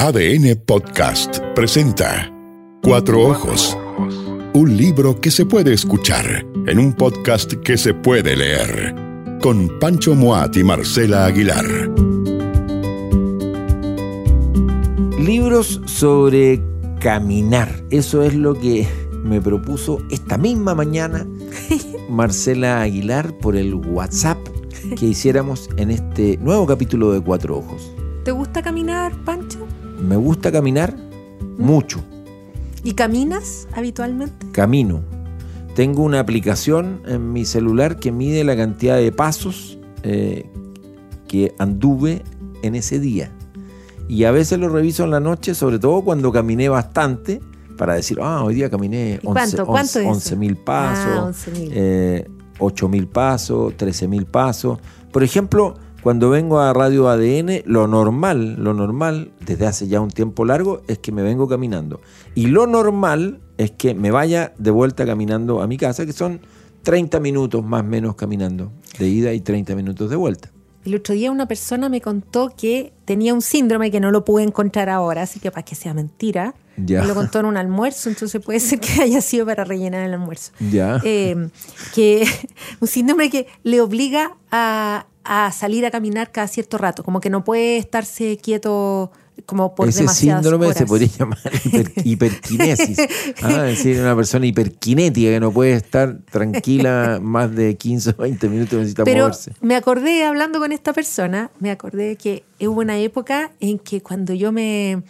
ADN Podcast presenta Cuatro Ojos. Un libro que se puede escuchar en un podcast que se puede leer. Con Pancho Moat y Marcela Aguilar. Libros sobre caminar. Eso es lo que me propuso esta misma mañana Marcela Aguilar por el WhatsApp que hiciéramos en este nuevo capítulo de Cuatro Ojos. ¿Te gusta caminar, Pancho? Me gusta caminar mucho. ¿Y caminas habitualmente? Camino. Tengo una aplicación en mi celular que mide la cantidad de pasos eh, que anduve en ese día. Y a veces lo reviso en la noche, sobre todo cuando caminé bastante, para decir, ah, hoy día caminé 11 mil pasos, ah, eh, 8 mil pasos, 13 mil pasos. Por ejemplo, cuando vengo a Radio ADN, lo normal, lo normal, desde hace ya un tiempo largo, es que me vengo caminando. Y lo normal es que me vaya de vuelta caminando a mi casa, que son 30 minutos más o menos caminando de ida y 30 minutos de vuelta. El otro día una persona me contó que tenía un síndrome que no lo pude encontrar ahora, así que para que sea mentira. Me lo contó en un almuerzo, entonces puede ser que haya sido para rellenar el almuerzo. Ya. Eh, que un síndrome que le obliga a, a salir a caminar cada cierto rato, como que no puede estarse quieto como por Ese síndrome se podría llamar hiperquinesis. Ah, es decir, una persona hiperquinética que no puede estar tranquila más de 15 o 20 minutos, necesita Pero moverse. Me acordé, hablando con esta persona, me acordé que hubo una época en que cuando yo me,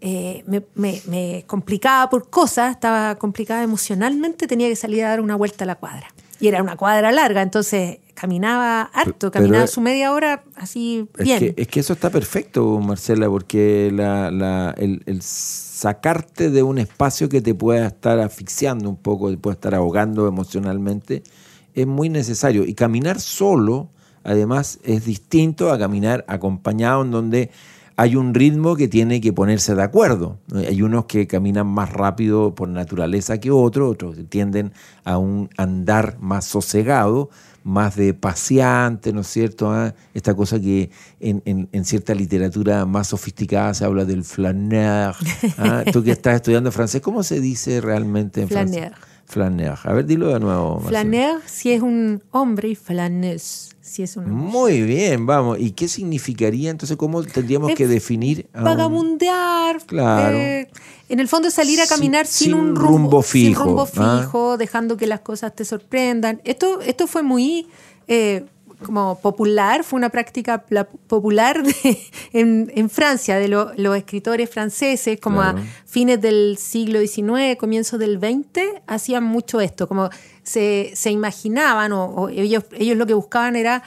eh, me, me complicaba por cosas, estaba complicada emocionalmente, tenía que salir a dar una vuelta a la cuadra. Y era una cuadra larga, entonces caminaba harto, caminaba su media hora así bien. Es que, eso está perfecto, Marcela, porque el, sacarte de un espacio que te pueda estar asfixiando un poco, te pueda estar ahogando emocionalmente, es muy necesario. Y caminar solo, además, es distinto a caminar acompañado en donde hay un ritmo que tiene que ponerse de acuerdo. Hay unos que caminan más rápido por naturaleza que otros, otros tienden a un andar más sosegado más de paseante, ¿no es cierto? Ah, esta cosa que en, cierta literatura más sofisticada se habla del flaneur. ¿ah? Tú que estás estudiando francés, ¿cómo se dice realmente en flaneur. francés? Flaneur. A ver, dilo de nuevo. Flaneur si es un hombre y flaneuse si es una Muy bien, vamos. ¿Y qué significaría entonces? ¿Cómo tendríamos que definir? vagabundear. Claro. Eh, en el fondo salir a caminar sin, un rumbo, fijo. Sin rumbo ¿ah? fijo, dejando que las cosas te sorprendan. Esto, esto fue muy... Eh, como popular, fue una práctica popular en, Francia, de los escritores franceses, como a fines del siglo XIX, comienzos del XX, hacían mucho esto, como se, imaginaban o, ellos, ellos lo que buscaban era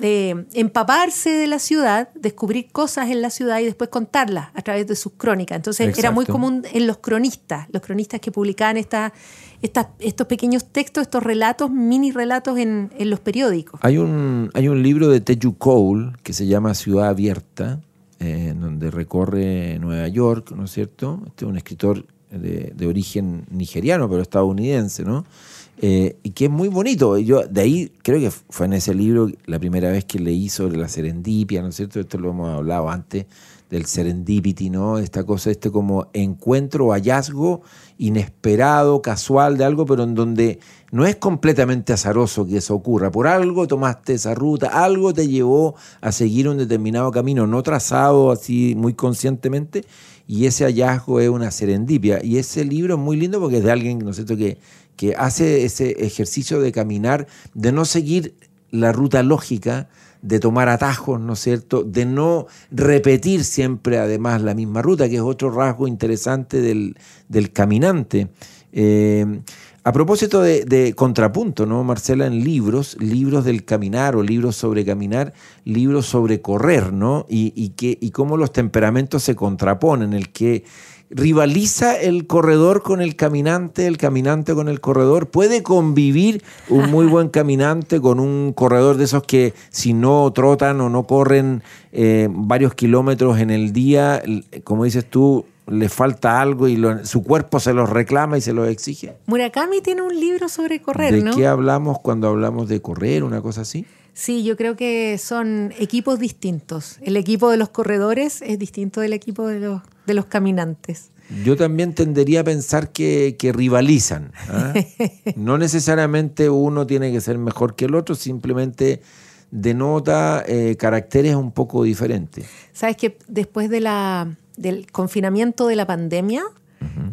eh, empaparse de la ciudad, descubrir cosas en la ciudad y después contarlas a través de sus crónicas. Entonces era muy común en los cronistas, los cronistas que publicaban esta, estos pequeños textos, estos relatos, mini relatos en, los periódicos. Hay un, hay un libro de Teju Cole que se llama Ciudad Abierta, eh, en donde recorre Nueva York, ¿no es cierto? Este es un escritor de, de origen nigeriano, pero estadounidense, ¿no? Eh, y que es muy bonito. Yo de ahí creo que fue en ese libro la primera vez que leí sobre la serendipia, ¿no es cierto? Esto lo hemos hablado antes del serendipity, ¿no? Esta cosa, este como encuentro o hallazgo inesperado, casual de algo, pero en donde no es completamente azaroso que eso ocurra. Por algo tomaste esa ruta, algo te llevó a seguir un determinado camino, no trazado así muy conscientemente, y ese hallazgo es una serendipia. Y ese libro es muy lindo porque es de alguien, ¿no es cierto?, que que hace ese ejercicio de caminar, de no seguir la ruta lógica, de tomar atajos, ¿no es cierto? De no repetir siempre además la misma ruta, que es otro rasgo interesante del, caminante. Eh, a propósito de, contrapunto, ¿no, Marcela? En libros, libros del caminar o libros sobre caminar, libros sobre correr, ¿no? Y, que, y cómo los temperamentos se contraponen, el que rivaliza el corredor con el caminante, el caminante con el corredor. Puede convivir un muy buen caminante con un corredor de esos que si no trotan o no corren eh, varios kilómetros en el día, como dices tú, le falta algo y su cuerpo se los reclama y se los exige. Murakami tiene un libro sobre correr, ¿De qué hablamos cuando hablamos de correr, una cosa así? Sí, yo creo que son equipos distintos. El equipo de los corredores es distinto del equipo de los, de los caminantes. Yo también tendería a pensar que, que rivalizan. ¿ah? No necesariamente uno tiene que ser mejor que el otro, simplemente denota eh, caracteres un poco diferentes. Sabes que después de la, del confinamiento de la pandemia,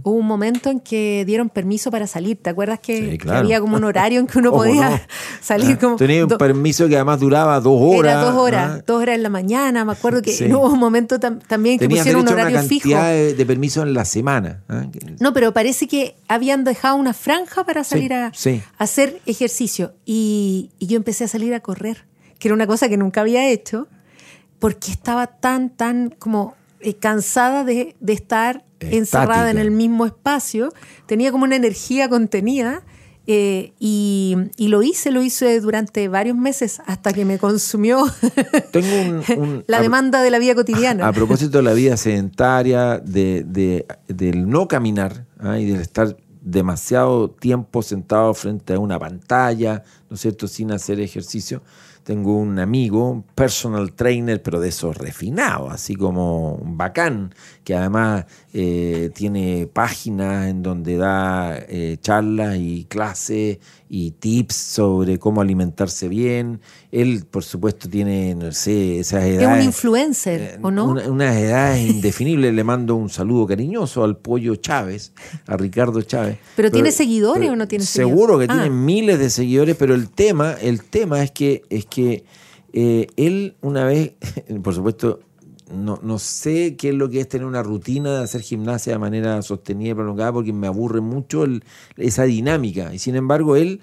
Hubo un momento en que dieron permiso para salir. ¿Te acuerdas que, Sí, que claro. había como un horario en que uno ¿Cómo podía no? salir como. Tenía un permiso que además duraba dos horas. Era dos horas, dos horas en la mañana. Me acuerdo que Sí. hubo un momento tam- también que Tenías pusieron un a una horario fijo. cantidad de, de permisos en la semana. ¿ah? No, pero parece que habían dejado una franja para Sí, salir a, sí. a hacer ejercicio. Y, y yo empecé a salir a correr, que era una cosa que nunca había hecho, porque estaba tan, tan como eh, cansada de, de estar encerrada en el mismo espacio. Tenía como una energía contenida. eh, y, y lo hice, lo hice durante varios meses hasta que me consumió Tengo un- un- la a- demanda de la vida cotidiana. A propósito de la vida sedentaria, de, de- del no caminar ¿ah? y del estar demasiado tiempo sentado frente a una pantalla, ¿no es cierto?, sin hacer ejercicio. Tengo un amigo, personal trainer, pero de esos refinados, así como un bacán, que además eh, tiene páginas en donde da eh, charlas y clases y tips sobre cómo alimentarse bien. Él, por supuesto, tiene, no sé, esas edades. es un influencer, Eh, ¿o no? una- unas edades indefinibles. Le mando un saludo cariñoso al pollo Chávez, a Ricardo Chávez. ¿Pero tiene seguidores o no tiene Seguro que seguidores? tiene Ah. miles de seguidores, pero el tema, el tema es que, es que eh, él una vez, por supuesto, no, no sé qué es lo que es tener una rutina de hacer gimnasia de manera sostenida y prolongada, porque me aburre mucho esa dinámica. Y sin embargo, él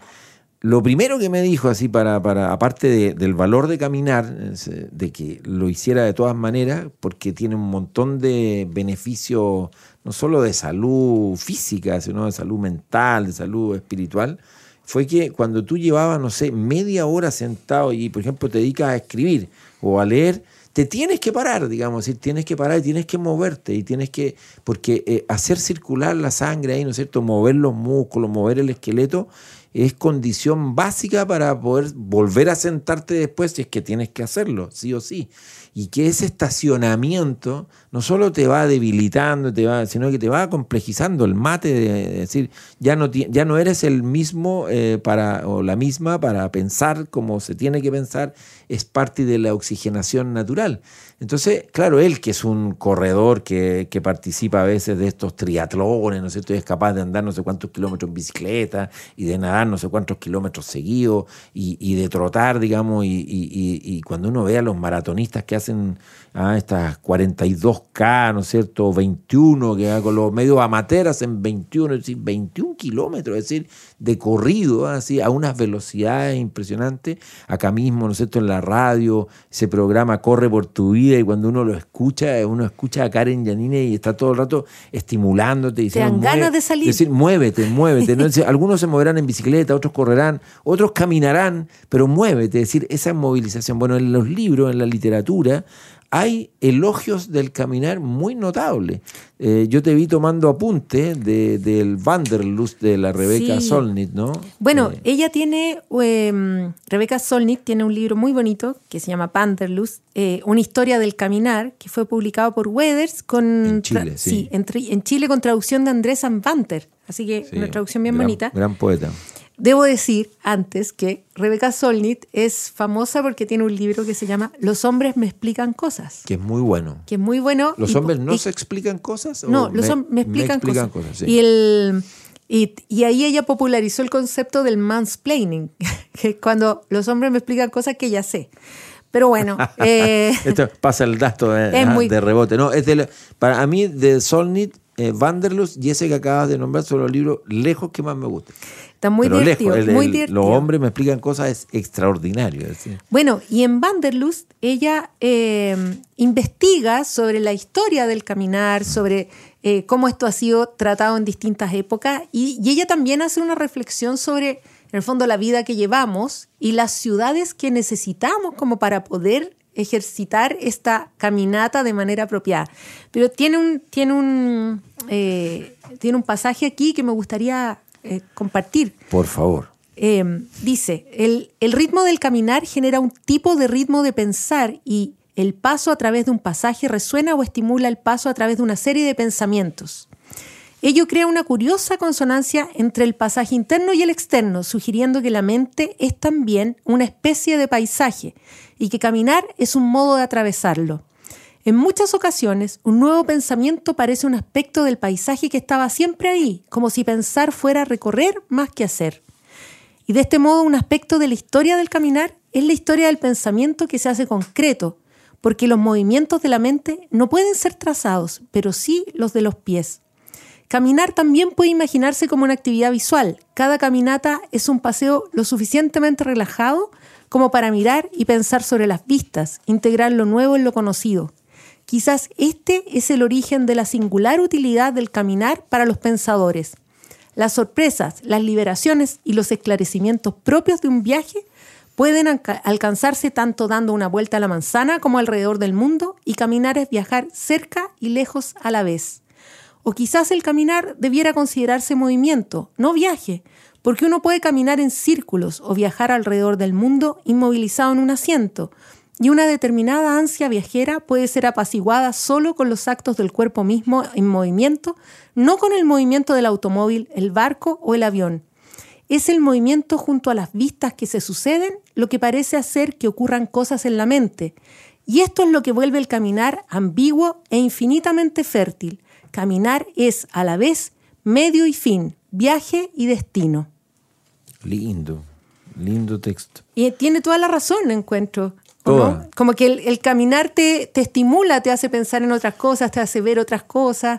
lo primero que me dijo, así para, para aparte de- del valor de caminar, eh, de que lo hiciera de todas maneras, porque tiene un montón de beneficios, no solo de salud física, sino de salud mental, de salud espiritual, fue que cuando tú llevabas, no sé, media hora sentado y, por ejemplo, te dedicas a escribir o a leer, te tienes que parar, digamos, decir, tienes que parar y tienes que moverte y tienes que, porque eh, hacer circular la sangre ahí, ¿no es cierto? Mover los músculos, mover el esqueleto, es condición básica para poder volver a sentarte después si es que tienes que hacerlo, sí o sí. Y que ese estacionamiento no solo te va debilitando, te va, sino que te va complejizando el mate de, de decir, ya no, ya no eres el mismo eh, para, o la misma para pensar como se tiene que pensar, es parte de la oxigenación natural. Entonces, claro, él que es un corredor que, que participa a veces de estos triatlones, ¿no es cierto? Es capaz de andar no sé cuántos kilómetros en bicicleta y de nadar no sé cuántos kilómetros seguidos y, de trotar, digamos, y- y cuando uno ve a los maratonistas que hacen ah, estas 42K, ¿no es cierto? 21, que va con los medios amateurs hacen 21, es decir, 21 kilómetros, es decir, de corrido, así, a unas velocidades impresionantes. Acá mismo, ¿no es cierto? En la radio, ese programa Corre por tu vida y cuando uno lo escucha, uno escucha a Karen Yanine y está todo el rato estimulándote. diciendo, dan ganas "Mueve", de salir. decir, muévete, muévete. ¿no? Decir, algunos se moverán en bicicleta, otros correrán, otros caminarán, pero muévete. Es decir, esa movilización. Bueno, en los libros, en la literatura, hay elogios del caminar muy notables. Eh, yo te vi tomando apunte de, del Wanderlust de la Rebeca Sí. Solnit, ¿no? Bueno, Eh, ella tiene, em, Rebeca Solnit tiene un libro muy bonito que se llama Panderlust, eh, una historia del caminar, que fue publicado por Weathers con En Chile, sí. en, Chile con traducción de Andrés Banter. Así que sí, una traducción bien gran- bonita. Gran poeta. Debo decir antes que Rebeca Solnit es famosa porque tiene un libro que se llama Los hombres me explican cosas, Que es muy bueno. que es muy bueno. ¿Los hombres no y- se explican cosas? o no, los hom- me explican, cosas. sí. y, el, y, y ahí ella popularizó el concepto del mansplaining, que es cuando los hombres me explican cosas que ya sé. Pero bueno, eh, Esto pasa el dato de, Es ajá, muy- de rebote. No, es de para a mí, de Solnit, eh, Wanderlust y ese que acabas de nombrar son los libros lejos que más me gustan. está muy Pero divertido. lejos, el- muy el- divertido. los hombres me explican cosas es extraordinario. Bueno, y en Vanderlust ella eh, investiga sobre la historia del caminar, sobre eh, cómo esto ha sido tratado en distintas épocas, y, y ella también hace una reflexión sobre, en el fondo, la vida que llevamos y las ciudades que necesitamos como para poder ejercitar esta caminata de manera apropiada. Pero tiene un, tiene un, eh, tiene un pasaje aquí que me gustaría eh, compartir. Por favor. eh, dice, el, el ritmo del caminar genera un tipo de ritmo de pensar y el paso a través de un pasaje resuena o estimula el paso a través de una serie de pensamientos. Ello crea una curiosa consonancia entre el pasaje interno y el externo, sugiriendo que la mente es también una especie de paisaje y que caminar es un modo de atravesarlo. En muchas ocasiones, un nuevo pensamiento parece un aspecto del paisaje que estaba siempre ahí, como si pensar fuera recorrer más que hacer. Y de este modo, un aspecto de la historia del caminar es la historia del pensamiento que se hace concreto, porque los movimientos de la mente no pueden ser trazados, pero sí los de los pies. Caminar también puede imaginarse como una actividad visual. Cada caminata es un paseo lo suficientemente relajado como para mirar y pensar sobre las vistas, integrar lo nuevo en lo conocido. Quizás este es el origen de la singular utilidad del caminar para los pensadores. Las sorpresas, las liberaciones y los esclarecimientos propios de un viaje pueden alcanzarse tanto dando una vuelta a la manzana como alrededor del mundo y caminar es viajar cerca y lejos a la vez. O quizás el caminar debiera considerarse movimiento, no viaje, porque uno puede caminar en círculos o viajar alrededor del mundo inmovilizado en un asiento, y una determinada ansia viajera puede ser apaciguada solo con los actos del cuerpo mismo en movimiento, no con el movimiento del automóvil, el barco o el avión. Es el movimiento junto a las vistas que se suceden lo que parece hacer que ocurran cosas en la mente. Y esto es lo que vuelve el caminar ambiguo e infinitamente fértil. Caminar es a la vez medio y fin, viaje y destino. Lindo, lindo texto. Y tiene toda la razón, encuentro. Como que el, caminar te, te, estimula, te hace pensar en otras cosas, te hace ver otras cosas.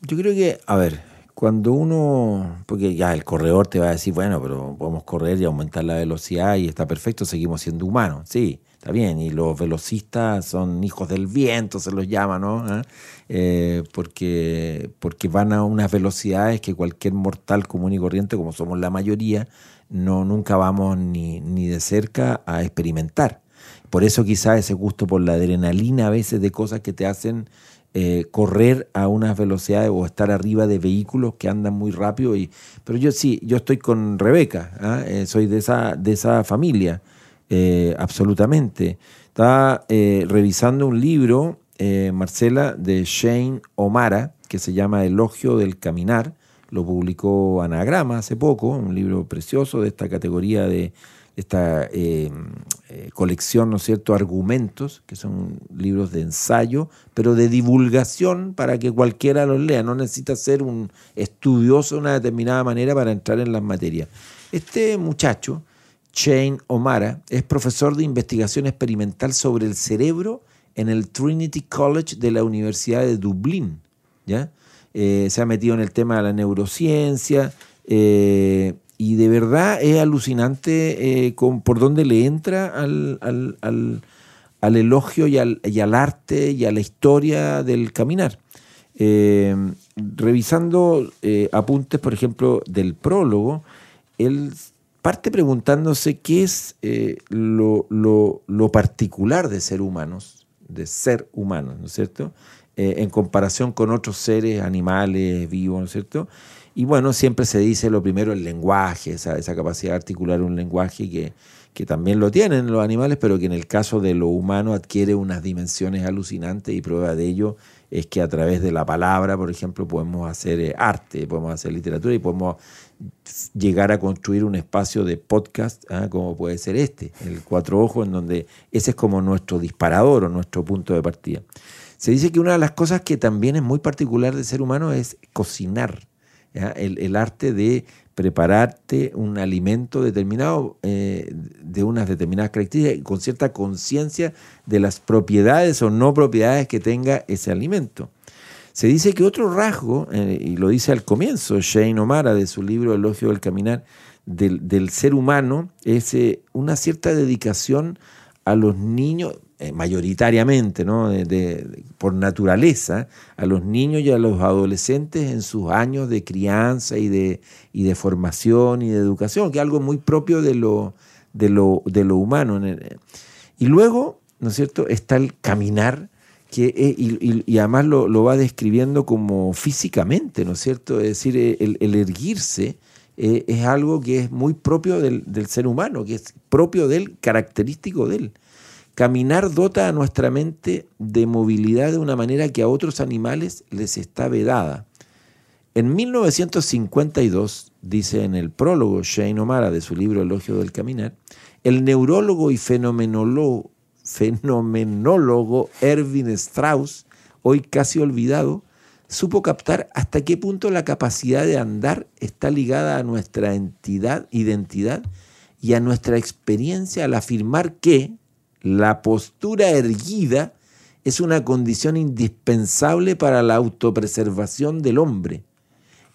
Yo creo que, a ver, cuando uno, porque ya el corredor te va a decir, bueno, pero podemos correr y aumentar la velocidad y está perfecto, seguimos siendo humanos, sí, está bien, y los velocistas son hijos del viento, se los llama, ¿no? ¿Ah? Eh, porque, porque van a unas velocidades que cualquier mortal común y corriente, como somos la mayoría, no nunca vamos ni, ni de cerca a experimentar. Por eso quizá ese gusto por la adrenalina a veces de cosas que te hacen eh, correr a unas velocidades o estar arriba de vehículos que andan muy rápido. Y, pero yo sí, yo estoy con Rebeca, ¿ah? eh, soy de esa, de esa familia, eh, absolutamente. Estaba revisando un libro, Marcela, de Shane O'Mara, que se llama Elogio del Caminar. Lo publicó Anagrama hace poco, un libro precioso de esta categoría de esta eh, eh, colección, ¿no es cierto?, argumentos, que son libros de ensayo, pero de divulgación para que cualquiera los lea. No necesita ser un estudioso de una determinada manera para entrar en las materias. Este muchacho, Shane O'Mara, es profesor de investigación experimental sobre el cerebro en el Trinity College de la Universidad de Dublín. ¿ya? Eh, se ha metido en el tema de la neurociencia y de verdad es alucinante eh, por dónde le entra al, elogio y al, arte y a la historia del caminar. Eh, revisando eh, apuntes, por ejemplo, del prólogo, él parte preguntándose qué es lo, lo, particular de ser humanos, de ser humanos, ¿no es cierto? en comparación con otros seres, animales, vivos, ¿no es cierto? Y bueno, siempre se dice lo primero el lenguaje, esa, esa capacidad de articular un lenguaje que, que también lo tienen los animales, pero que en el caso de lo humano adquiere unas dimensiones alucinantes y prueba de ello es que a través de la palabra, por ejemplo, podemos hacer eh, arte, podemos hacer literatura y podemos llegar a construir un espacio de podcast ¿ah? como puede ser este, el Cuatro Ojos, en donde ese es como nuestro disparador o nuestro punto de partida. Se dice que una de las cosas que también es muy particular del ser humano es cocinar el, arte de prepararte un alimento determinado eh, de unas determinadas características con cierta conciencia de las propiedades o no propiedades que tenga ese alimento. Se dice que otro rasgo, eh, y lo dice al comienzo Shane O'Mara de su libro Elogio del Caminar, del, ser humano, es eh, una cierta dedicación a los niños, eh, mayoritariamente, ¿no? De, por naturaleza, a los niños y a los adolescentes en sus años de crianza y de, y de formación y de educación, que es algo muy propio de lo, de lo, de lo humano. Y luego, ¿no es cierto?, está el caminar, que, y, y, además lo, lo, va describiendo como físicamente, ¿no es cierto? Es decir, el, el erguirse eh, es algo que es muy propio del, del ser humano, que es propio del característico de él. Caminar dota a nuestra mente de movilidad de una manera que a otros animales les está vedada. En 1952, dice en el prólogo Shane O'Mara de su libro Elogio del Caminar, el neurólogo y fenomenólogo, fenomenólogo Erwin Strauss, hoy casi olvidado, supo captar hasta qué punto la capacidad de andar está ligada a nuestra entidad, identidad y a nuestra experiencia al afirmar que la postura erguida es una condición indispensable para la autopreservación del hombre.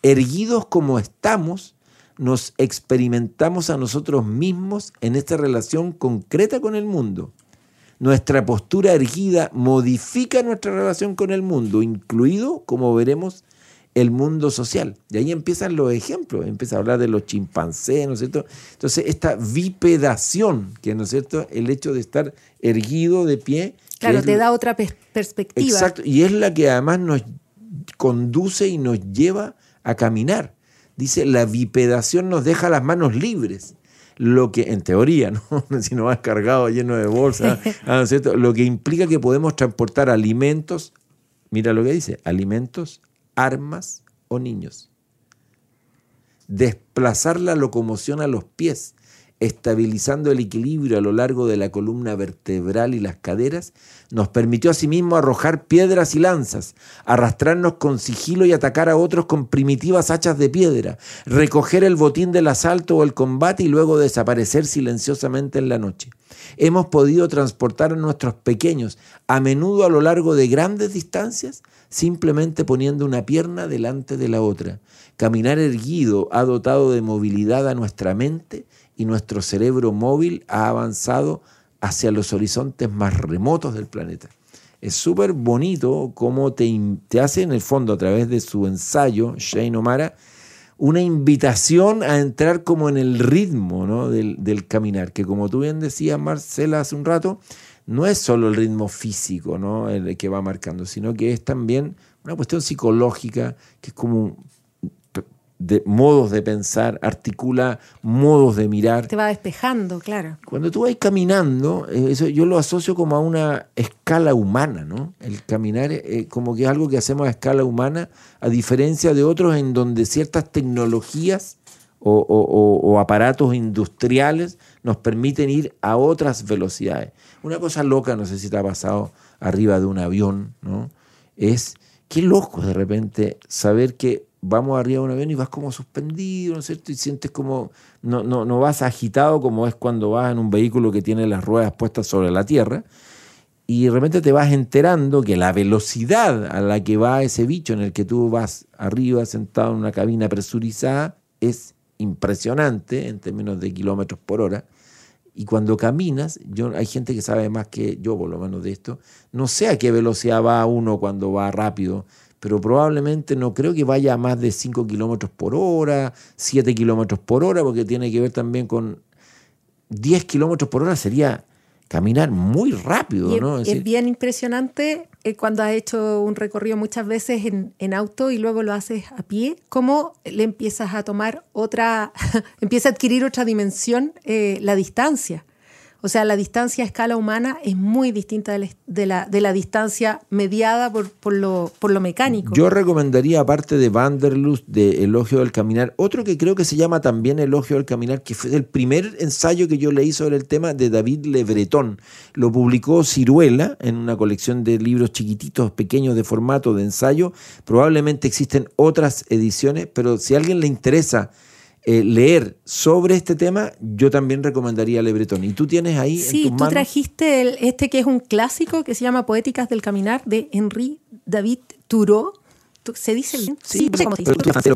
Erguidos como estamos, nos experimentamos a nosotros mismos en esta relación concreta con el mundo. Nuestra postura erguida modifica nuestra relación con el mundo, incluido, como veremos, el mundo social. Y ahí empiezan los ejemplos, empieza a hablar de los chimpancés, ¿no es cierto? Entonces, esta bipedación, que ¿no es cierto? El hecho de estar erguido de pie. Claro, te da otra perspectiva. Exacto, y es la que además nos conduce y nos lleva a caminar. Dice, la bipedación nos deja las manos libres lo que en teoría, ¿no? si no vas cargado lleno de bolsas, ¿no cierto? lo que implica que podemos transportar alimentos, mira lo que dice, alimentos, armas o niños. Desplazar la locomoción a los pies, estabilizando el equilibrio a lo largo de la columna vertebral y las caderas, nos permitió asimismo arrojar piedras y lanzas, arrastrarnos con sigilo y atacar a otros con primitivas hachas de piedra, recoger el botín del asalto o el combate y luego desaparecer silenciosamente en la noche. Hemos podido transportar a nuestros pequeños, a menudo a lo largo de grandes distancias, simplemente poniendo una pierna delante de la otra. Caminar erguido ha dotado de movilidad a nuestra mente y nuestro cerebro móvil ha avanzado hacia los horizontes más remotos del planeta. Es súper bonito cómo te, te, hace en el fondo a través de su ensayo, Shane O'Mara, una invitación a entrar como en el ritmo del, del, caminar, que como tú bien decías, Marcela, hace un rato, no es solo el ritmo físico ¿no? el que va marcando, sino que es también una cuestión psicológica, que es como de modos de pensar, articula modos de mirar. Te va despejando, claro. Cuando tú vas caminando, eh, eso yo lo asocio como a una escala humana, ¿no? El caminar eh, como que es algo que hacemos a escala humana, a diferencia de otros en donde ciertas tecnologías o, o aparatos industriales nos permiten ir a otras velocidades. Una cosa loca, no sé si te ha pasado arriba de un avión, ¿no? Es qué loco de repente saber que vamos arriba de un avión y vas como suspendido, ¿no es cierto? Y sientes como, no, no, no vas agitado como es cuando vas en un vehículo que tiene las ruedas puestas sobre la tierra, y de repente te vas enterando que la velocidad a la que va ese bicho en el que tú vas arriba sentado en una cabina presurizada es impresionante en términos de kilómetros por hora. Y cuando caminas, yo, hay gente que sabe más que yo, por lo menos de esto, no sé a qué velocidad va uno cuando va rápido, pero probablemente no creo que vaya a más de 5 kilómetros por hora, 7 kilómetros por hora, porque tiene que ver también con 10 kilómetros por hora sería caminar muy rápido, es, ¿no? Es, bien impresionante eh, cuando has hecho un recorrido muchas veces en, en, auto y luego lo haces a pie, cómo le empiezas a tomar otra, empieza a adquirir otra dimensión eh, la distancia. O sea, la distancia a escala humana es muy distinta de la, de la, distancia mediada por, por, lo, por lo mecánico. Yo recomendaría, aparte de Vanderlust, de Elogio del Caminar, otro que creo que se llama también Elogio del Caminar, que fue el primer ensayo que yo leí sobre el tema de David Le Breton. Lo publicó Ciruela en una colección de libros chiquititos, pequeños de formato de ensayo. Probablemente existen otras ediciones, pero si a alguien le interesa eh, leer sobre este tema, yo también recomendaría Le Breton. ¿Y tú tienes ahí sí, en tus tú trajiste el, este que es un clásico que se ama Poéticas del Caminar de Henri David Thoreau. ¿Se dice bien? Sí, sí como pero, pero, pero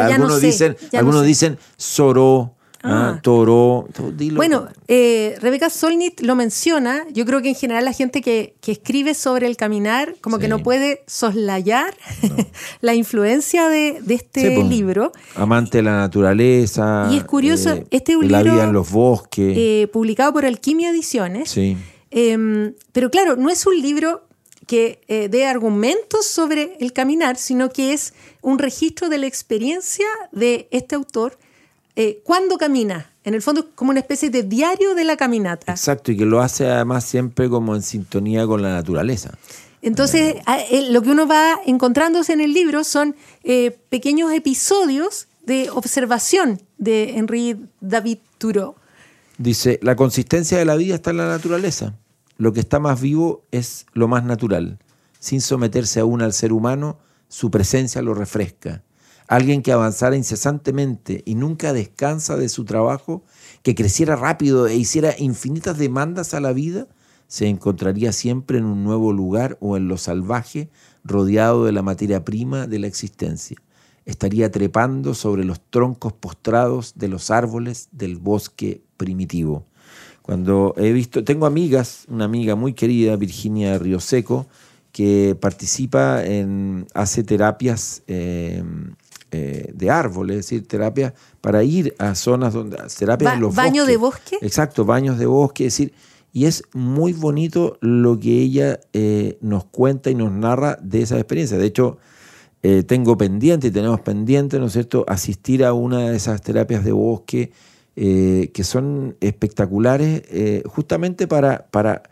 algunos, no sé, dicen, algunos no sé. dicen Soró. Ah, Toro. Dilo. Bueno, eh, Rebeca Solnit lo menciona. Yo creo que en general la gente que, que escribe sobre el caminar, como sí. que no puede soslayar no. la influencia de, de este sí, pues, libro. Amante de la naturaleza. Y es curioso, eh, este es un la libro. vida en los bosques. Eh, publicado por Alquimia Ediciones. Sí. Em, pero claro, no es un libro que eh, dé argumentos sobre el caminar, sino que es un registro de la experiencia de este autor eh, cuando camina. En el fondo, como una especie de diario de la caminata. Exacto, y que lo hace además siempre como en sintonía con la naturaleza. Entonces, lo que uno va encontrándose en el libro son pequeños episodios de observación de Henri David Thoreau. Dice, la consistencia de la vida está en la naturaleza. Lo que está más vivo es lo más natural. Sin someterse aún al ser humano, su presencia lo refresca. Alguien que avanzara incesantemente y nunca descansa de su trabajo, que creciera rápido e hiciera infinitas demandas a la vida, se encontraría siempre en un nuevo lugar o en lo salvaje, rodeado de la materia prima de la existencia estaría trepando sobre los troncos postrados de los árboles del bosque primitivo. Cuando he visto, tengo amigas, una amiga muy querida, Virginia Río Seco, que participa en, hace terapias eh, de árboles, es decir, terapias para ir a zonas donde, terapias en los ¿Baño de bosque? Exacto, baños de bosque, es decir, y es muy bonito lo que ella eh, nos cuenta y nos narra de esa experiencia. De hecho, eh, tengo pendiente y tenemos pendiente, ¿no es cierto?, asistir a una de esas terapias de bosque eh, que son espectaculares justamente para, para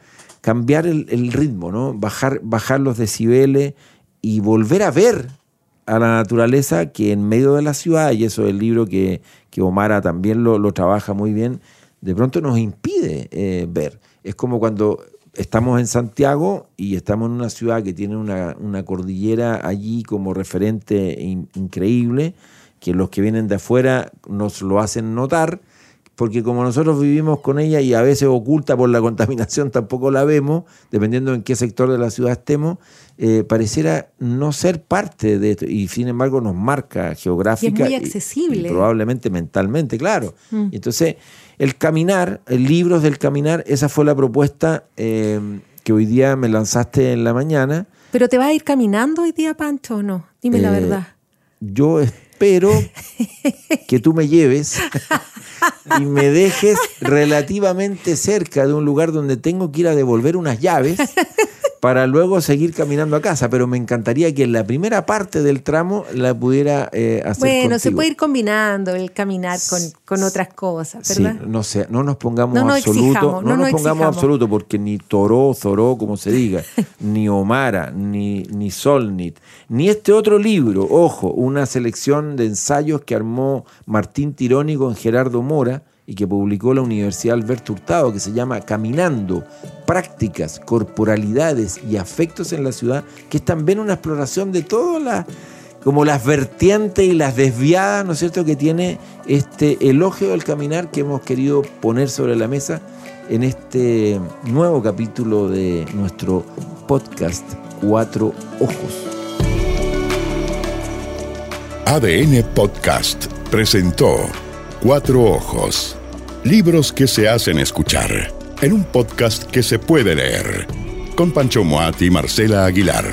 cambiar el, ritmo, ¿no? Bajar, bajar los decibeles y volver a ver a la naturaleza que en medio de la ciudad, y eso es el libro que, que Omara también lo, lo, trabaja muy bien, de pronto nos impide ver. Es como cuando estamos en Santiago y estamos en una ciudad que tiene una, cordillera allí como referente increíble, que los que vienen de afuera nos lo hacen notar, porque como nosotros vivimos con ella y a veces oculta por la contaminación tampoco la vemos, dependiendo en qué sector de la ciudad estemos, eh, pareciera no ser parte de esto y sin embargo nos marca geográfica. Y es muy accesible. Y, probablemente mentalmente, claro. Mm. Entonces, el caminar, el libros del caminar, esa fue la propuesta eh, que hoy día me lanzaste en la mañana. ¿Pero te vas a ir caminando hoy día, Pancho, o no? Dime la eh, verdad. Yo espero que tú me lleves y me dejes relativamente cerca de un lugar donde tengo que ir a devolver unas llaves para luego seguir caminando a casa, pero me encantaría que en la primera parte del tramo la pudiera eh, hacer. Bueno, se puede ir combinando el caminar con, otras cosas, ¿verdad? Sí, no sé, no nos pongamos absoluto, no, nos, pongamos absoluto, porque ni Toró, Zoró, como se diga, ni Omara, ni, ni Solnit, ni este otro libro, ojo, una selección de ensayos que armó Martín Tironi con Gerardo Mora y que publicó la Universidad Alberto Hurtado, que se llama Caminando, prácticas, corporalidades y afectos en la ciudad, que es también una exploración de todas las como las vertientes y las desviadas, ¿no es cierto?, que tiene este elogio del caminar que hemos querido poner sobre la mesa en este nuevo capítulo de nuestro podcast Cuatro Ojos. ADN Podcast presentó Cuatro Ojos. Libros que se hacen escuchar en un podcast que se puede leer con Pancho Moat y Marcela Aguilar.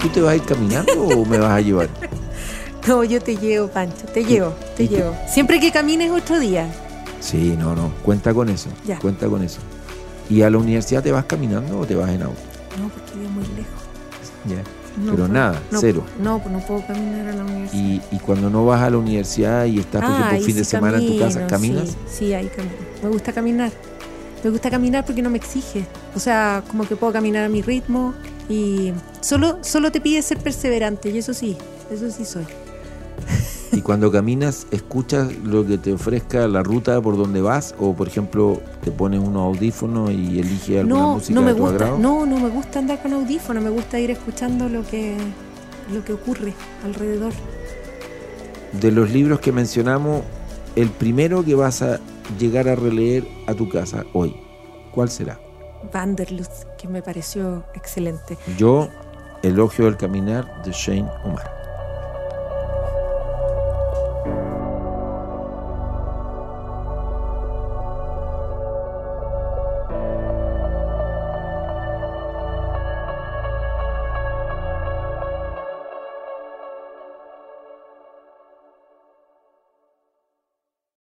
¿Tú te vas a ir caminando o me vas a llevar? No, yo te llevo, Pancho, te llevo, te llevo. Siempre que camines otro día. Sí, no, no, cuenta con eso, ya. cuenta con eso. ¿Y a la universidad te vas caminando o te vas en auto? No, porque vivo muy lejos. Ya pero nada, cero. No, pues no puedo caminar a la universidad. Y, y, cuando no vas a la universidad y estás, por ejemplo, fin de semana en tu casa, ¿caminas? Sí, sí, ahí camino. Me gusta caminar. Me gusta caminar porque no me exige. O sea, como que puedo caminar a mi ritmo y solo, solo te pide ser perseverante y eso sí, eso sí soy. Y cuando caminas, ¿escuchas lo que te ofrezca la ruta por donde vas? O, por ejemplo, te pones unos audífonos y eliges alguna música no me de tu gusta, agrado? No, no me gusta andar con audífonos, me gusta ir escuchando lo que, lo que ocurre alrededor. De los libros que mencionamos, el primero que vas a llegar a releer a tu casa hoy, ¿cuál será? Vanderlust, que me pareció excelente. Yo, Elogio del Caminar de Shane Omar.